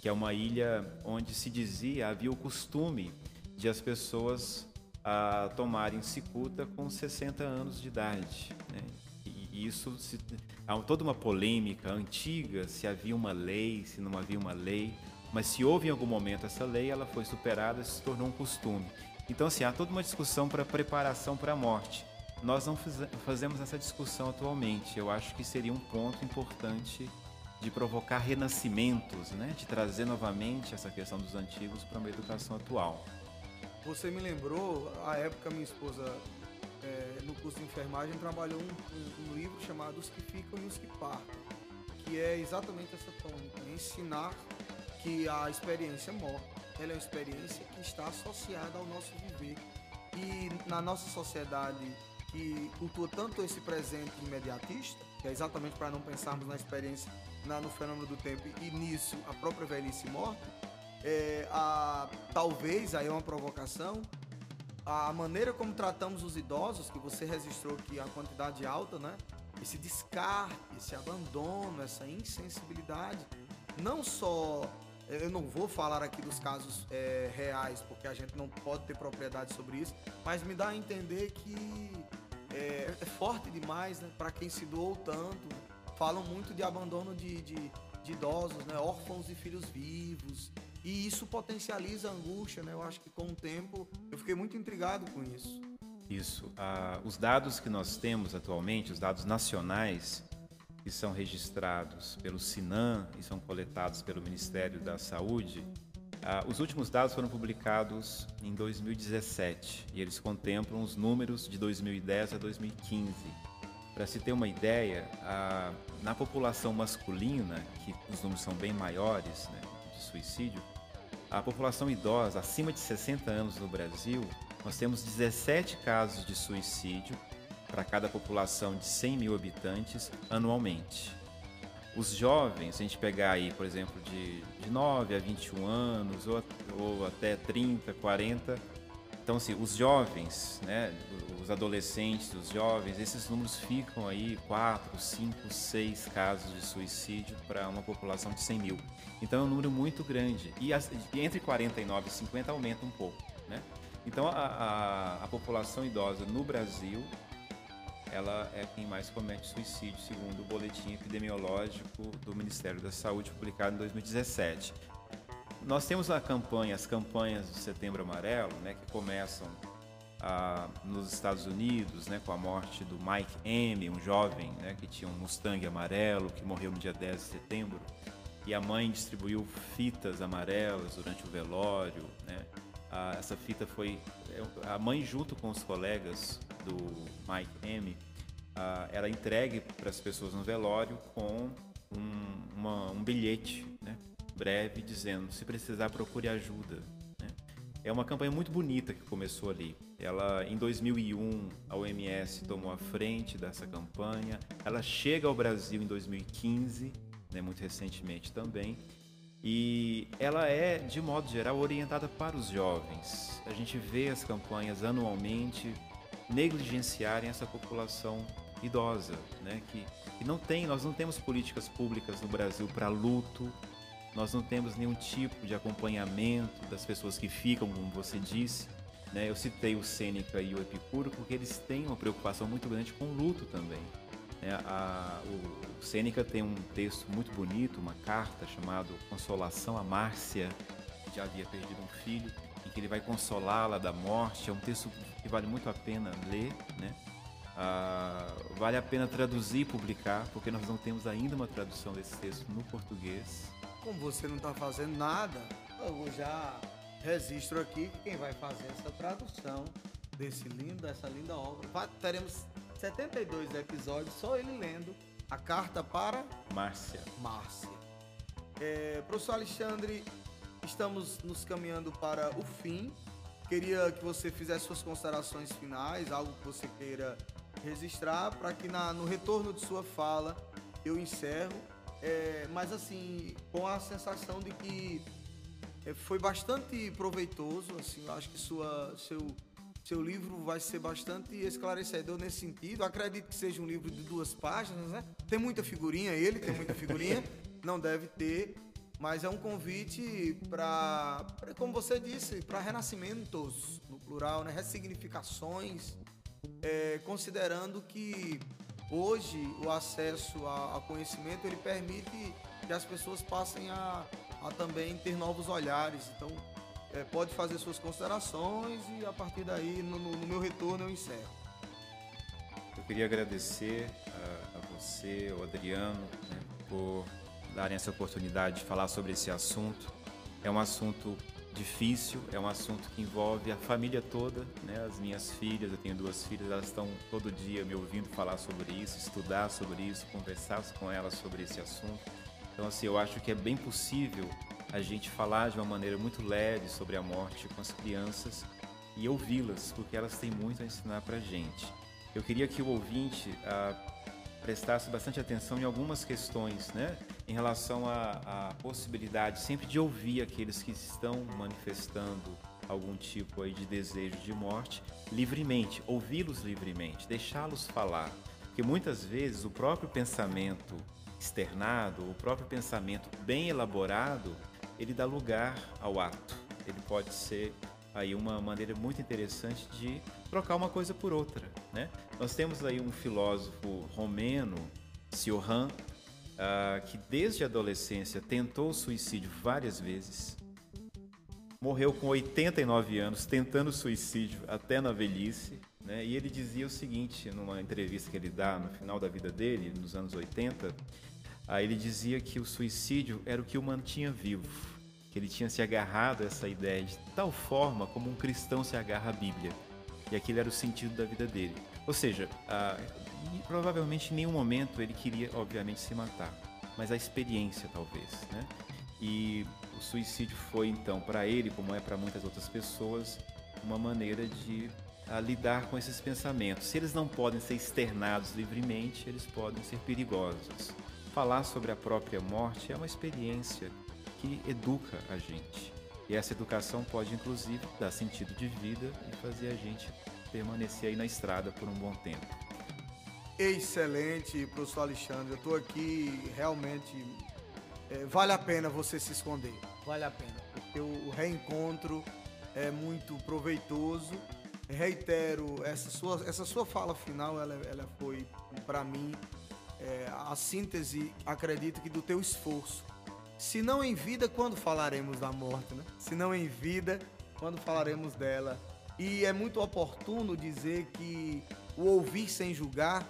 que é uma ilha onde se dizia, havia o costume de as pessoas a tomarem cicuta com 60 anos de idade. Né? E isso se, há toda uma polêmica antiga se havia uma lei, se não havia uma lei, mas se houve em algum momento essa lei, ela foi superada e se tornou um costume. Então, assim, há toda uma discussão para preparação para a morte. Nós não fazemos essa discussão atualmente. Eu acho que seria um ponto importante de provocar renascimentos, né? de trazer novamente essa questão dos antigos para uma educação atual. Você me lembrou, a época minha esposa, é, no curso de enfermagem, trabalhou um, um, um, livro chamado Os que Ficam e os que Partem, que é exatamente essa tônica, ensinar que a experiência morta, ela é uma experiência que está associada ao nosso viver. E na nossa sociedade que cultua tanto esse presente imediatista, que é exatamente para não pensarmos na experiência, na, no fenômeno do tempo e nisso a própria velhice morte, é, a, talvez, aí é uma provocação, a maneira como tratamos os idosos, que você registrou que a quantidade alta, né? Esse descarte, esse abandono, essa insensibilidade, não só eu não vou falar aqui dos casos é, reais, porque a gente não pode ter propriedade sobre isso, mas me dá a entender que é, é forte demais, né? Para quem se doou tanto. Falam muito de abandono de, de, de idosos, né? Órfãos e filhos vivos. E isso potencializa a angústia, né? Eu acho que com o tempo eu fiquei muito intrigado com isso. Isso. Ah, os dados que nós temos atualmente, os dados nacionais, que são registrados pelo Sinan e são coletados pelo Ministério da Saúde, ah, os últimos dados foram publicados em 2017 e eles contemplam os números de 2010 a 2015. Para se ter uma ideia, ah, na população masculina, que os números são bem maiores né, de suicídio, a população idosa acima de 60 anos no Brasil, nós temos 17 casos de suicídio para cada população de 100 mil habitantes anualmente. Os jovens, se a gente pegar aí, por exemplo, de, de 9 a 21 anos, ou, ou até 30, 40, então, assim, os jovens, né, os adolescentes, os jovens, esses números ficam aí 4, 5, 6 casos de suicídio para uma população de 100 mil. Então é um número muito grande. E, as, entre 49 e 50 aumenta um pouco. Né? Então a, a, a população idosa no Brasil ela é quem mais comete suicídio, segundo o boletim epidemiológico do Ministério da Saúde publicado em 2017. Nós temos a campanha, as campanhas do Setembro Amarelo, né, que começam ah, nos Estados Unidos, né, com a morte do Mike M, um jovem né, que tinha um Mustang amarelo, que morreu no dia 10 de setembro, e a mãe distribuiu fitas amarelas durante o velório. Né? Ah, essa fita foi. A mãe, junto com os colegas do Mike M, ah, era entregue para as pessoas no velório com um, uma, um bilhete né, breve dizendo: se precisar, procure ajuda. Né? É uma campanha muito bonita que começou ali. Ela, em 2001, a OMS tomou a frente dessa campanha. Ela chega ao Brasil em 2015, né, muito recentemente também. E ela é, de modo geral, orientada para os jovens. A gente vê as campanhas anualmente negligenciarem essa população idosa, né? que, que não tem, nós não temos políticas públicas no Brasil para luto, nós não temos nenhum tipo de acompanhamento das pessoas que ficam, como você disse. Né? Eu citei o Sêneca e o Epicuro porque eles têm uma preocupação muito grande com o luto também. É, a, o, Sêneca tem um texto muito bonito, uma carta chamada Consolação a Márcia, que já havia perdido um filho, em que ele vai consolá-la da morte. É um texto que vale muito a pena ler, né? Ah, vale a pena traduzir e publicar, porque nós não temos ainda uma tradução desse texto no português. Como você não está fazendo nada, eu já registro aqui que quem vai fazer essa tradução desse lindo, dessa linda obra, teremos 72 episódios só ele lendo a carta para Márcia. Márcia. É, professor Alexandre, estamos nos caminhando para o fim. Queria que você fizesse suas considerações finais, algo que você queira registrar, para que na- no retorno de sua fala eu encerro. É, mas assim, com a sensação de que é, foi bastante proveitoso, assim, eu acho que sua, seu, seu livro vai ser bastante esclarecedor nesse sentido. Acredito que seja um livro de duas páginas, né? Tem muita figurinha, ele tem muita figurinha, (laughs) não deve ter, mas é um convite para, como você disse, para renascimentos, no plural, né? Ressignificações, é, considerando que hoje o acesso a, a conhecimento ele permite que as pessoas passem a, a também ter novos olhares. Então, é, pode fazer suas considerações e a partir daí, no, no- no meu retorno, eu encerro. Eu queria agradecer a, a você, o Adriano, né, por darem essa oportunidade de falar sobre esse assunto. É um assunto difícil, é um assunto que envolve a família toda, né? As minhas filhas, eu tenho duas filhas, elas estão todo dia me ouvindo falar sobre isso, estudar sobre isso, conversar com elas sobre esse assunto. Então, assim, eu acho que é bem possível a gente falar de uma maneira muito leve sobre a morte com as crianças e ouvi-las, porque elas têm muito a ensinar para gente. Eu queria que o ouvinte ah, prestasse bastante atenção em algumas questões, né? Em relação à, à possibilidade sempre de ouvir aqueles que estão manifestando algum tipo aí de desejo de morte livremente, ouvi-los livremente, deixá-los falar. Porque muitas vezes o próprio pensamento externado, o próprio pensamento bem elaborado, ele dá lugar ao ato. Ele pode ser aí uma maneira muito interessante de trocar uma coisa por outra, né? Nós temos aí um filósofo romeno, Cioran, ah, que desde a adolescência tentou o suicídio várias vezes, morreu com 89 anos tentando suicídio até na velhice, né? E ele dizia o seguinte numa entrevista que ele dá no final da vida dele, nos anos 80, aí ele dizia que o suicídio era o que o mantinha vivo, que ele tinha se agarrado a essa ideia de tal forma como um cristão se agarra à Bíblia. E aquele era o sentido da vida dele. Ou seja, e provavelmente em nenhum momento ele queria, obviamente, se matar, mas a experiência talvez, né? E o suicídio foi então para ele, como é para muitas outras pessoas, uma maneira de lidar com esses pensamentos. Se eles não podem ser externados livremente, eles podem ser perigosos. Falar sobre a própria morte é uma experiência que educa a gente. E essa educação pode, inclusive, dar sentido de vida e fazer a gente permanecer aí na estrada por um bom tempo. Excelente, professor Alexandre. Eu estou aqui realmente. é, vale a pena você se esconder. Vale a pena. Porque o, reencontro é muito proveitoso. Reitero, essa sua, essa sua fala final, ela, ela foi, para mim, é, a síntese, acredito que, do teu esforço. Se não em vida, quando falaremos da morte, né? Se não em vida, quando falaremos dela. E é muito oportuno dizer que o ouvir sem julgar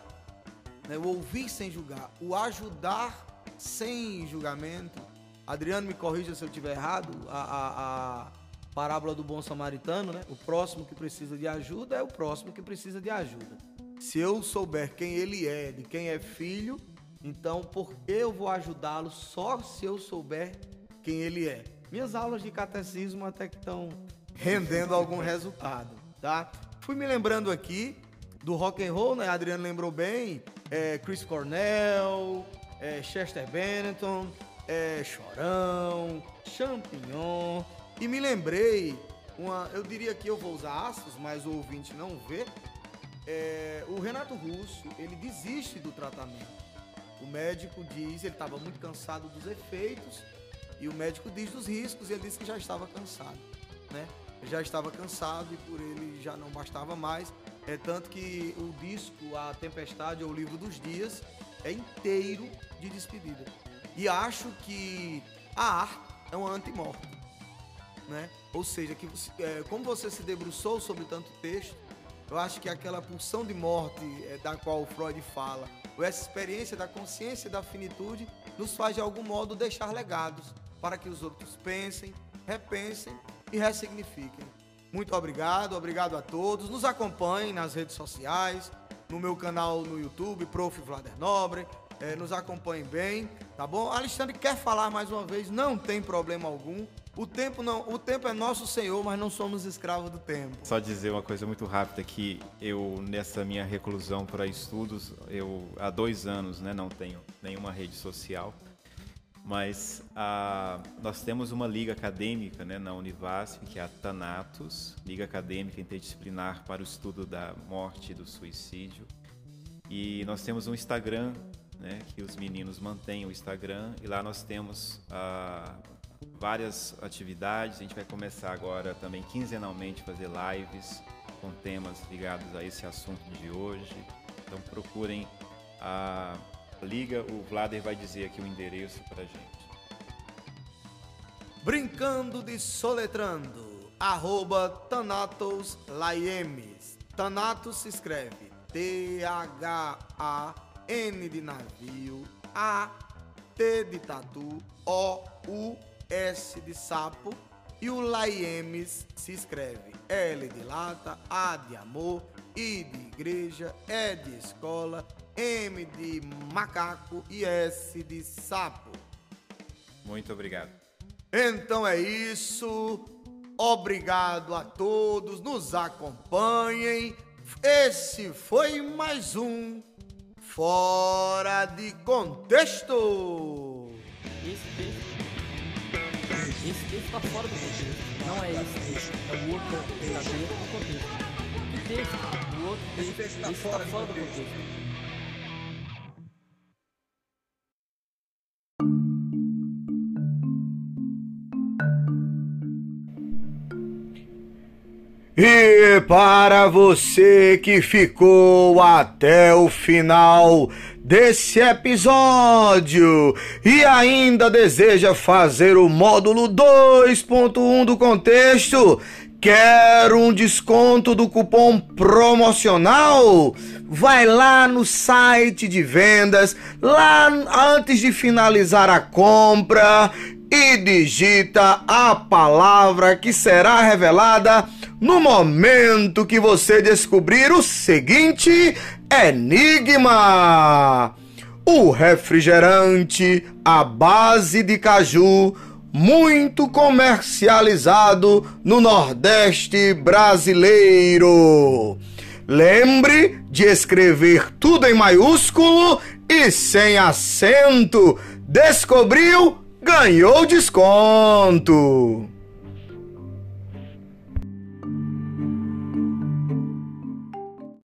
né? o ouvir sem julgar, o ajudar sem julgamento. Adriano, me corrija se eu estiver errado, a, a- a parábola do bom samaritano, né? O próximo que precisa de ajuda é o próximo que precisa de ajuda. Se eu souber quem ele é, de quem é filho, então por eu vou ajudá-lo só se eu souber quem ele é? Minhas aulas de catecismo até que estão rendendo algum resultado, tá? Fui me lembrando aqui do rock and roll, né? Adriano lembrou bem, é, Chris Cornell, é, Chester Bennington, é, Chorão, Champignon. E me lembrei, uma, eu diria que eu vou usar aspas, mas o ouvinte não vê. É, o Renato Russo, ele desiste do tratamento. O médico diz, ele estava muito cansado dos efeitos, e o médico diz dos riscos, e ele disse que já estava cansado, né? Já estava cansado e por ele já não bastava mais. É tanto que o disco A Tempestade ou o Livro dos Dias é inteiro de despedida. E acho que a arte é uma antimorte, né? Ou seja, que você- é, como você se debruçou sobre tanto texto, Eu acho que aquela pulsão de morte é, da qual Freud fala, ou essa experiência da consciência da finitude, nos faz de algum modo deixar legados para que os outros pensem, repensem e ressignifiquem. Muito obrigado, obrigado a todos. Nos acompanhem nas redes sociais, no meu canal no YouTube, Prof. Vlader Nobre. É, nos acompanhem bem, tá bom? Alexandre quer falar mais uma vez, não tem problema algum. O tempo não, o tempo é nosso Senhor, mas não somos escravos do tempo. Só dizer uma coisa muito rápida que eu nessa minha reclusão para estudos, eu há dois anos, né, não tenho nenhuma rede social, mas ah, nós temos uma liga acadêmica, né, na Univasf, que é a Thanatos, Liga Acadêmica Interdisciplinar para o Estudo da Morte e do Suicídio. E nós temos um Instagram, né, que os meninos mantêm o Instagram, e lá nós temos ah, várias atividades. A gente vai começar agora também quinzenalmente fazer lives com temas ligados a esse assunto de hoje. Então procurem a liga, o Vlader vai dizer aqui o endereço para gente. Brincando de soletrando, arroba Thanatos Laiemes. Se escreve T-H-A-N de navio, A-T de tatu, O-U S de sapo e o Laiemes se escreve L de lata, A de amor, I de igreja, E de escola, M de macaco e S de sapo. Muito obrigado. Então é isso. Obrigado a todos. Nos acompanhem. Esse foi mais um Fora de Contexto. Esse texto. Esse texto tá fora do contexto. Não é esse texto. É o outro que tá dentro do contexto. Que texto? O outro texto. Esse tá fora do contexto. E para você que ficou até o final desse episódio e ainda deseja fazer o módulo 2.1 do contexto, quer um desconto do cupom promocional? Vai lá no site de vendas, lá antes de finalizar a compra e digita a palavra que será revelada no momento que você descobrir o seguinte enigma: o refrigerante à base de caju, muito comercializado no Nordeste brasileiro. Lembre de escrever tudo em maiúsculo e sem acento. Descobriu? Ganhou desconto!